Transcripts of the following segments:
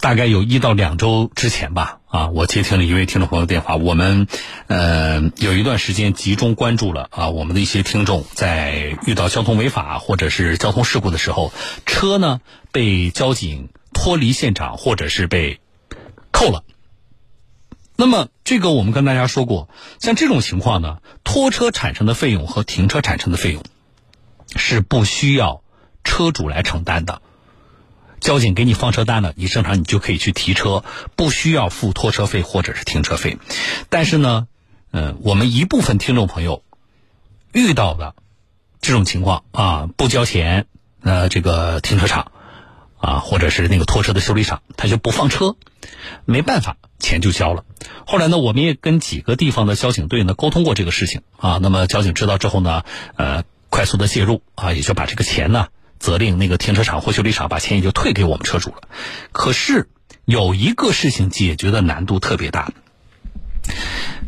大概有一到两周之前吧，啊，我接听了一位听众朋友电话，我们呃有一段时间集中关注了啊，我们的一些听众在遇到交通违法或者是交通事故的时候，车呢被交警脱离现场或者是被扣了。那么这个我们跟大家说过，像这种情况呢，拖车产生的费用和停车产生的费用是不需要车主来承担的。交警给你放车单了，你正常你就可以去提车，不需要付拖车费或者是停车费。但是呢，嗯，我们一部分听众朋友遇到的这种情况啊，不交钱，呃，这个停车场啊，或者是那个拖车的修理厂，他就不放车，没办法，钱就交了。后来呢，我们也跟几个地方的交警队呢沟通过这个事情啊，那么交警知道之后呢，呃，快速的介入啊，也就把这个钱呢。责令那个停车场或修理厂把钱也就退给我们车主了。可是有一个事情解决的难度特别大。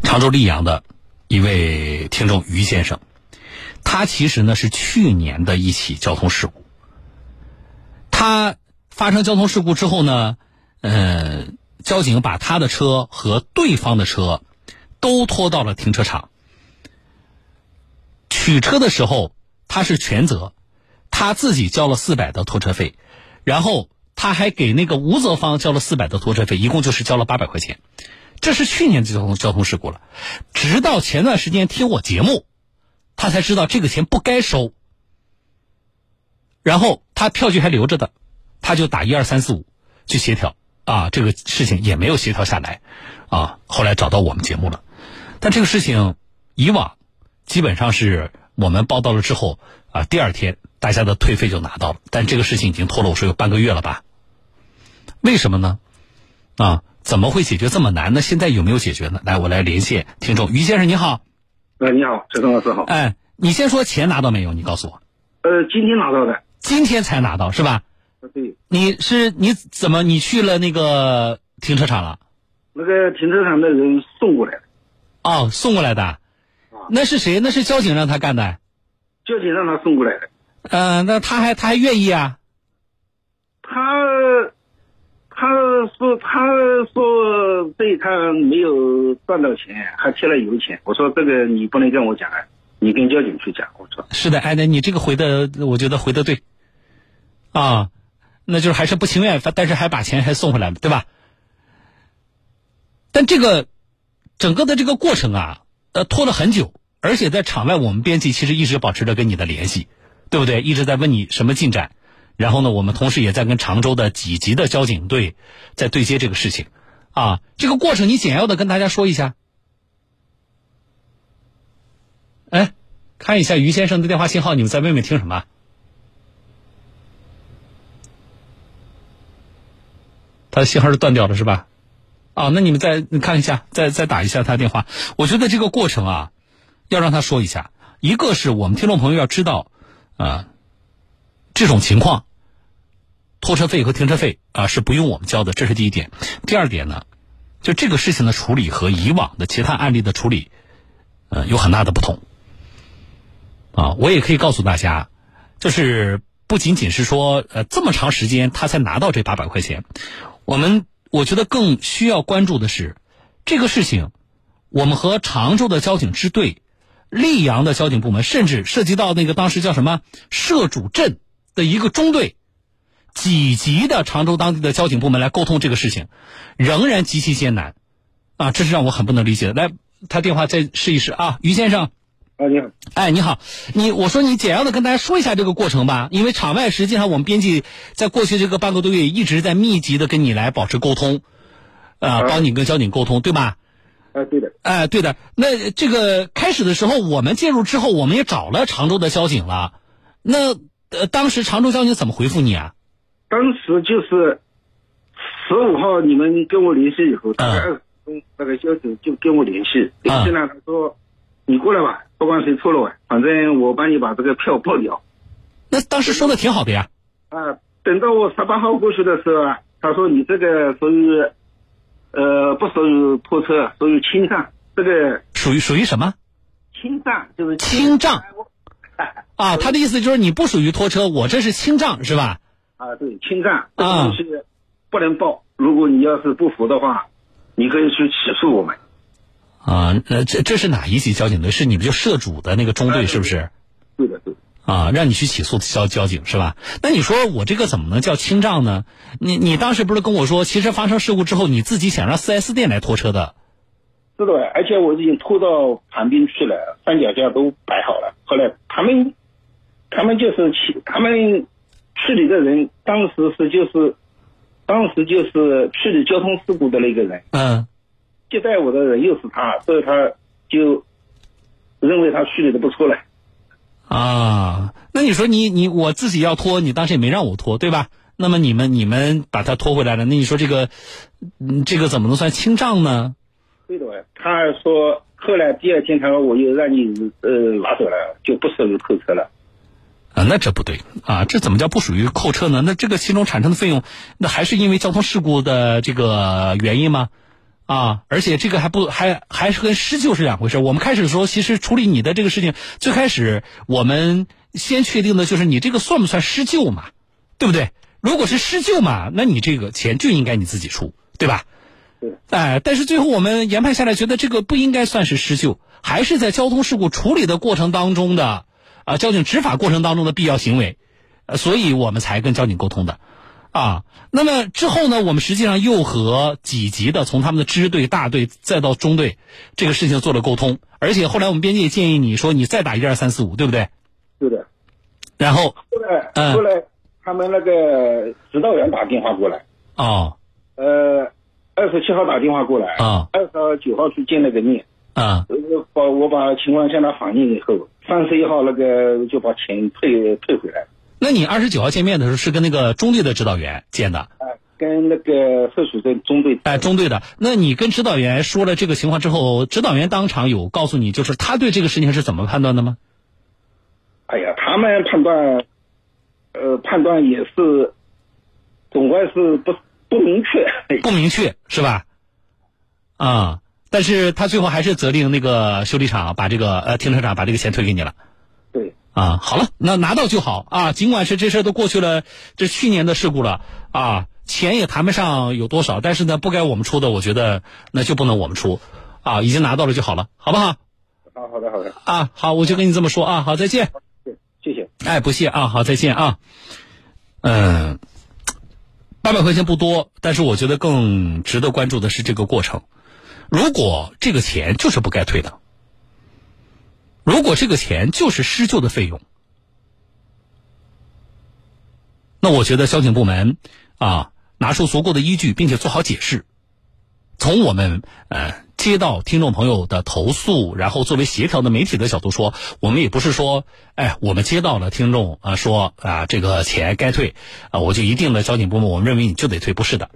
常州溧阳的一位听众于先生，他其实呢是去年的一起交通事故。他发生交通事故之后呢，呃，交警把他的车和对方的车都拖到了停车场。取车的时候，他是全责。他自己交了四百的拖车费，然后他还给那个吴泽方交了四百的拖车费，一共就是交了八百块钱。这是去年的交通交通事故了。直到前段时间听我节目，他才知道这个钱不该收。然后他票据还留着的，他就打一二三四五去协调啊，这个事情也没有协调下来啊。后来找到我们节目了，但这个事情以往基本上是我们报道了之后啊，第二天。大家的退费就拿到了，但这个事情已经拖了我说有半个月了吧？为什么呢？啊，怎么会解决这么难呢？现在有没有解决呢？来，我来连线听众，于先生你好。呃，你好，陈东老师好。哎，你先说钱拿到没有？你告诉我。呃，今天拿到的。今天才拿到是吧？对。你是你怎么你去了那个停车场了？那个停车场的人送过来的。哦，送过来的。啊。那是谁？那是交警让他干的。交警让他送过来的。嗯，那他还他还愿意啊？他他说他说对他没有赚到钱，还贴了油钱。我说这个你不能跟我讲啊，你跟交警去讲。我说是的，哎，那你这个回的，我觉得回的对啊，那就是还是不情愿，但是还把钱还送回来了，对吧？但这个整个的这个过程啊，呃，拖了很久，而且在场外，我们编辑其实一直保持着跟你的联系。对不对？一直在问你什么进展，然后呢，我们同时也在跟常州的几级的交警队在对接这个事情，啊，这个过程你简要的跟大家说一下。哎，看一下于先生的电话信号，你们在外面听什么？他的信号是断掉了是吧？啊，那你们再看一下，再再打一下他的电话。我觉得这个过程啊，要让他说一下。一个是我们听众朋友要知道。啊，这种情况，拖车费和停车费啊是不用我们交的，这是第一点。第二点呢，就这个事情的处理和以往的其他案例的处理，呃，有很大的不同。啊，我也可以告诉大家，就是不仅仅是说呃这么长时间他才拿到这八百块钱，我们我觉得更需要关注的是这个事情，我们和常州的交警支队。溧阳的交警部门，甚至涉及到那个当时叫什么社主镇的一个中队，几级的常州当地的交警部门来沟通这个事情，仍然极其艰难，啊，这是让我很不能理解的。来，他电话再试一试啊，于先生。啊，你好。哎，你好，你我说你简要的跟大家说一下这个过程吧，因为场外实际上我们编辑在过去这个半个多月一直在密集的跟你来保持沟通，啊，帮你跟交警沟通，对吧？哎，对的，哎，对的。那这个开始的时候，我们介入之后，我们也找了常州的交警了。那呃，当时常州交警怎么回复你啊？当时就是十五号你们跟我联系以后，大概二十分钟，那个交警就跟我联系，联系呢，他说你过来吧，不管谁错了吧，反正我帮你把这个票报掉。那当时说的挺好的呀。啊，等到我十八号过去的时候啊，他说你这个属于。呃，不属于拖车，属于侵占。这个属于属于什么？侵占就是侵占。啊，他的意思就是你不属于拖车，我这是侵占是吧？啊，对，侵占这个东西不能报。如果你要是不服的话，你可以去起诉我们。啊，那这这是哪一级交警队？是你们就涉主的那个中队是不是？对的，对。啊，让你去起诉交交警是吧？那你说我这个怎么能叫清账呢？你你当时不是跟我说，其实发生事故之后，你自己想让四 S 店来拖车的？是的，而且我已经拖到旁边去了，三脚架都摆好了。后来他们，他们就是去，他们处理的人当时是就是，当时就是处理交通事故的那个人。嗯。接待我的人又是他，所以他就认为他处理的不错了。啊，那你说你你我自己要拖，你当时也没让我拖，对吧？那么你们你们把他拖回来了，那你说这个，嗯，这个怎么能算清账呢？对的，他说后来第二天他说我又让你呃拿走了，就不属于扣车了。啊，那这不对啊，这怎么叫不属于扣车呢？那这个其中产生的费用，那还是因为交通事故的这个原因吗？啊，而且这个还不还还是跟施救是两回事。我们开始的时候，其实处理你的这个事情，最开始我们先确定的就是你这个算不算施救嘛，对不对？如果是施救嘛，那你这个钱就应该你自己出，对吧？对。哎，但是最后我们研判下来，觉得这个不应该算是施救，还是在交通事故处理的过程当中的啊，交警执法过程当中的必要行为，呃，所以我们才跟交警沟通的。啊，那么之后呢？我们实际上又和几级的，从他们的支队、大队再到中队，这个事情做了沟通。而且后来我们编辑也建议你说，你再打一二三四五，对不对？对的。然后后来后来他们那个指导员打电话过来。哦。呃，二十七号打电话过来。啊。二十九号去见了个面。啊。把我把情况向他反映以后，三十一号那个就把钱退退回来。那你二十九号见面的时候是跟那个中队的指导员见的？哎，跟那个涉属的中队。哎，中队的。那你跟指导员说了这个情况之后，指导员当场有告诉你，就是他对这个事情是怎么判断的吗？哎呀，他们判断，呃，判断也是，总归是不不明确。不明确是吧？啊，但是他最后还是责令那个修理厂把这个呃停车场把这个钱退给你了。对。啊，好了，那拿到就好啊。尽管是这事儿都过去了，这去年的事故了啊，钱也谈不上有多少，但是呢，不该我们出的，我觉得那就不能我们出，啊，已经拿到了就好了，好不好？啊，好的，好的。啊，好，我就跟你这么说啊，好，再见。谢谢。哎，不谢啊，好，再见啊。嗯，八百块钱不多，但是我觉得更值得关注的是这个过程。如果这个钱就是不该退的。如果这个钱就是施救的费用，那我觉得交警部门啊，拿出足够的依据，并且做好解释。从我们呃接到听众朋友的投诉，然后作为协调的媒体的角度说，我们也不是说，哎，我们接到了听众啊说啊这个钱该退啊，我就一定的交警部门，我们认为你就得退，不是的。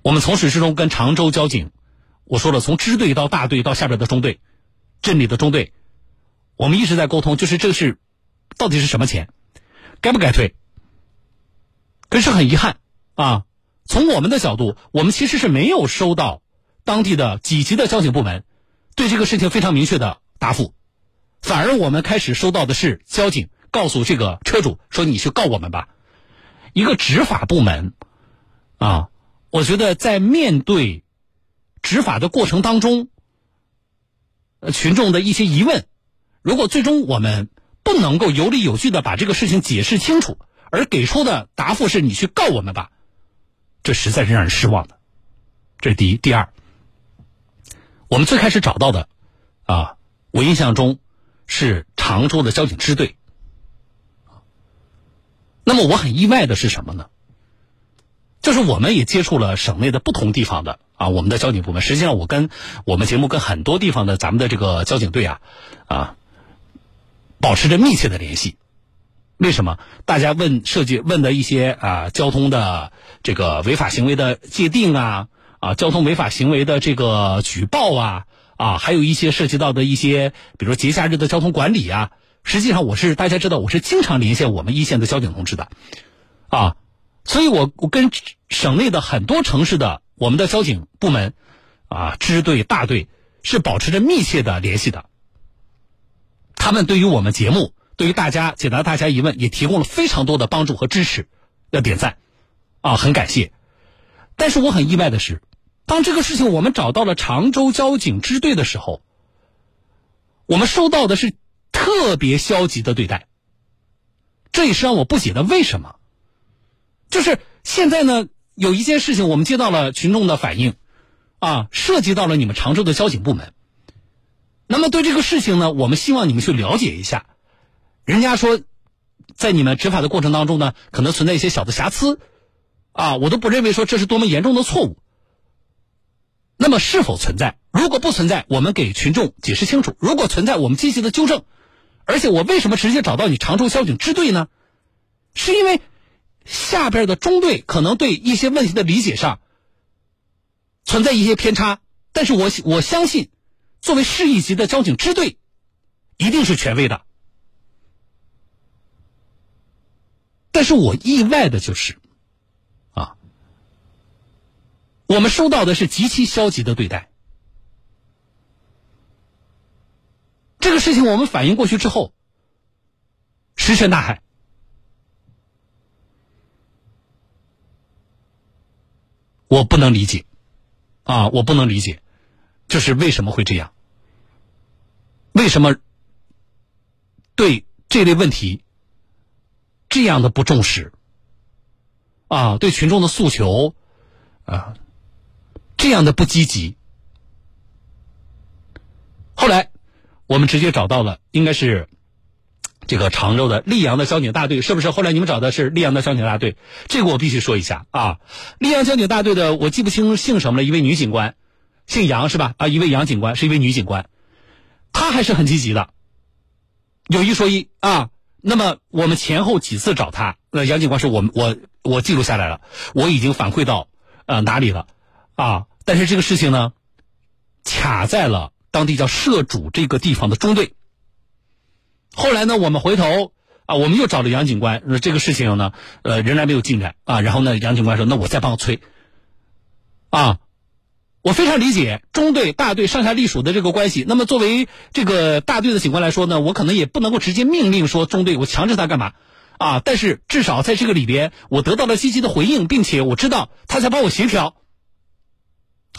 我们从始至终跟常州交警，我说了，从支队到大队到下边的中队。镇里的中队，我们一直在沟通，就是这个是到底是什么钱，该不该退？可是很遗憾啊，从我们的角度，我们其实是没有收到当地的几级的交警部门对这个事情非常明确的答复，反而我们开始收到的是交警告诉这个车主说：“你去告我们吧。”一个执法部门啊，我觉得在面对执法的过程当中。群众的一些疑问，如果最终我们不能够有理有据的把这个事情解释清楚，而给出的答复是你去告我们吧，这实在是让人失望的。这是第一，第二，我们最开始找到的，啊，我印象中是常州的交警支队。那么我很意外的是什么呢？就是我们也接触了省内的不同地方的。啊，我们的交警部门，实际上我跟我们节目跟很多地方的咱们的这个交警队啊，啊，保持着密切的联系。为什么？大家问涉及问的一些啊交通的这个违法行为的界定啊，啊交通违法行为的这个举报啊，啊还有一些涉及到的一些，比如说节假日的交通管理啊，实际上我是大家知道我是经常连线我们一线的交警同志的，啊，所以我我跟省内的很多城市的。我们的交警部门，啊，支队、大队是保持着密切的联系的。他们对于我们节目，对于大家解答大家疑问，也提供了非常多的帮助和支持，要点赞，啊，很感谢。但是我很意外的是，当这个事情我们找到了常州交警支队的时候，我们收到的是特别消极的对待。这也是让我不解的，为什么？就是现在呢，有一件事情我们接到了群众的反映，啊，涉及到了你们常州的交警部门。那么对这个事情呢，我们希望你们去了解一下。人家说，在你们执法的过程当中呢，可能存在一些小的瑕疵，啊，我都不认为说这是多么严重的错误。那么是否存在？如果不存在，我们给群众解释清楚；如果存在，我们积极的纠正。而且我为什么直接找到你常州交警支队呢？是因为下边的中队可能对一些问题的理解上存在一些偏差，但是我我相信。作为市一级的交警支队，一定是权威的。但是我意外的就是，啊，我们收到的是极其消极的对待。这个事情我们反映过去之后，石沉大海。我不能理解，啊，我不能理解，就是为什么会这样。为什么对这类问题这样的不重视啊？对群众的诉求啊这样的不积极？后来我们直接找到了，应该是这个常州的溧阳的交警大队，是不是？后来你们找的是溧阳的交警大队，这个我必须说一下啊。溧阳交警大队的我记不清姓什么了，一位女警官，姓杨是吧？啊，一位杨警官是一位女警官。她还是很积极的，有一说一啊。那么我们前后几次找他，呃，杨警官说，我们我我记录下来了，我已经反馈到呃哪里了啊？但是这个事情呢，卡在了当地叫社主这个地方的中队。后来呢，我们回头啊，我们又找了杨警官，说这个事情呢，呃，仍然没有进展啊。然后呢，杨警官说，那我再帮催啊。我非常理解中队、大队上下隶属的这个关系。那么，作为这个大队的警官来说呢，我可能也不能够直接命令说中队，我强制他干嘛啊？但是至少在这个里边，我得到了积极的回应，并且我知道他在帮我协调。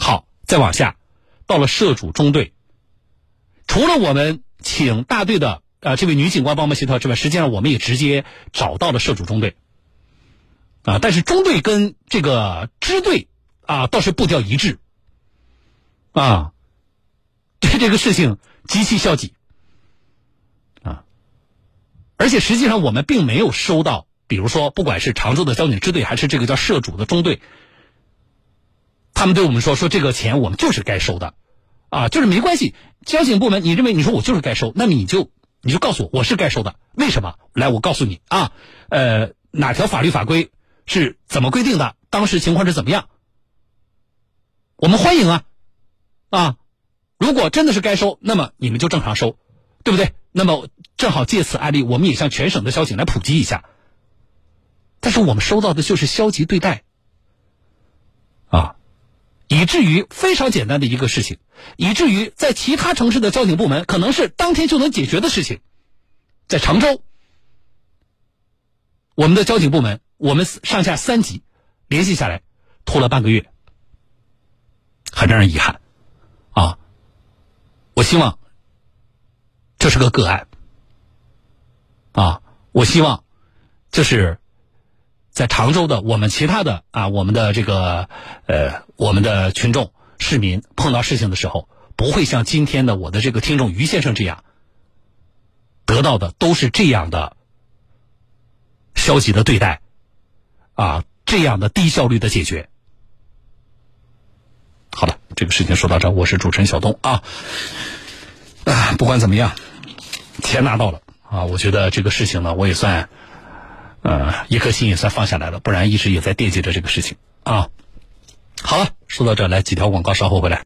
好，再往下，到了社主中队，除了我们请大队的啊这位女警官帮忙协调之外，实际上我们也直接找到了社主中队啊。但是中队跟这个支队啊倒是步调一致。啊，对这个事情极其消极啊！而且实际上我们并没有收到，比如说不管是常州的交警支队，还是这个叫社主的中队，他们对我们说说这个钱我们就是该收的，啊，就是没关系。交警部门你认为你说我就是该收，那么你就你就告诉我我是该收的，为什么？来，我告诉你啊，呃，哪条法律法规是怎么规定的？当时情况是怎么样？我们欢迎啊。啊，如果真的是该收，那么你们就正常收，对不对？那么正好借此案例，我们也向全省的交警来普及一下。但是我们收到的就是消极对待，以至于非常简单的一个事情，以至于在其他城市的交警部门可能是当天就能解决的事情，在常州，我们的交警部门，我们上下三级联系下来，拖了半个月，很让人遗憾。啊，我希望这是个个案啊！我希望就是在常州的我们其他的啊，我们的这个呃，我们的群众市民碰到事情的时候，不会像今天的我的这个听众于先生这样得到的都是这样的消极的对待啊，这样的低效率的解决。好了，这个事情说到这，我是主持人小东啊。啊，不管怎么样，钱拿到了啊，我觉得这个事情呢，我也算，呃，一颗心也算放下来了，不然一直也在惦记着这个事情啊。好了，说到这，来几条广告，稍后回来。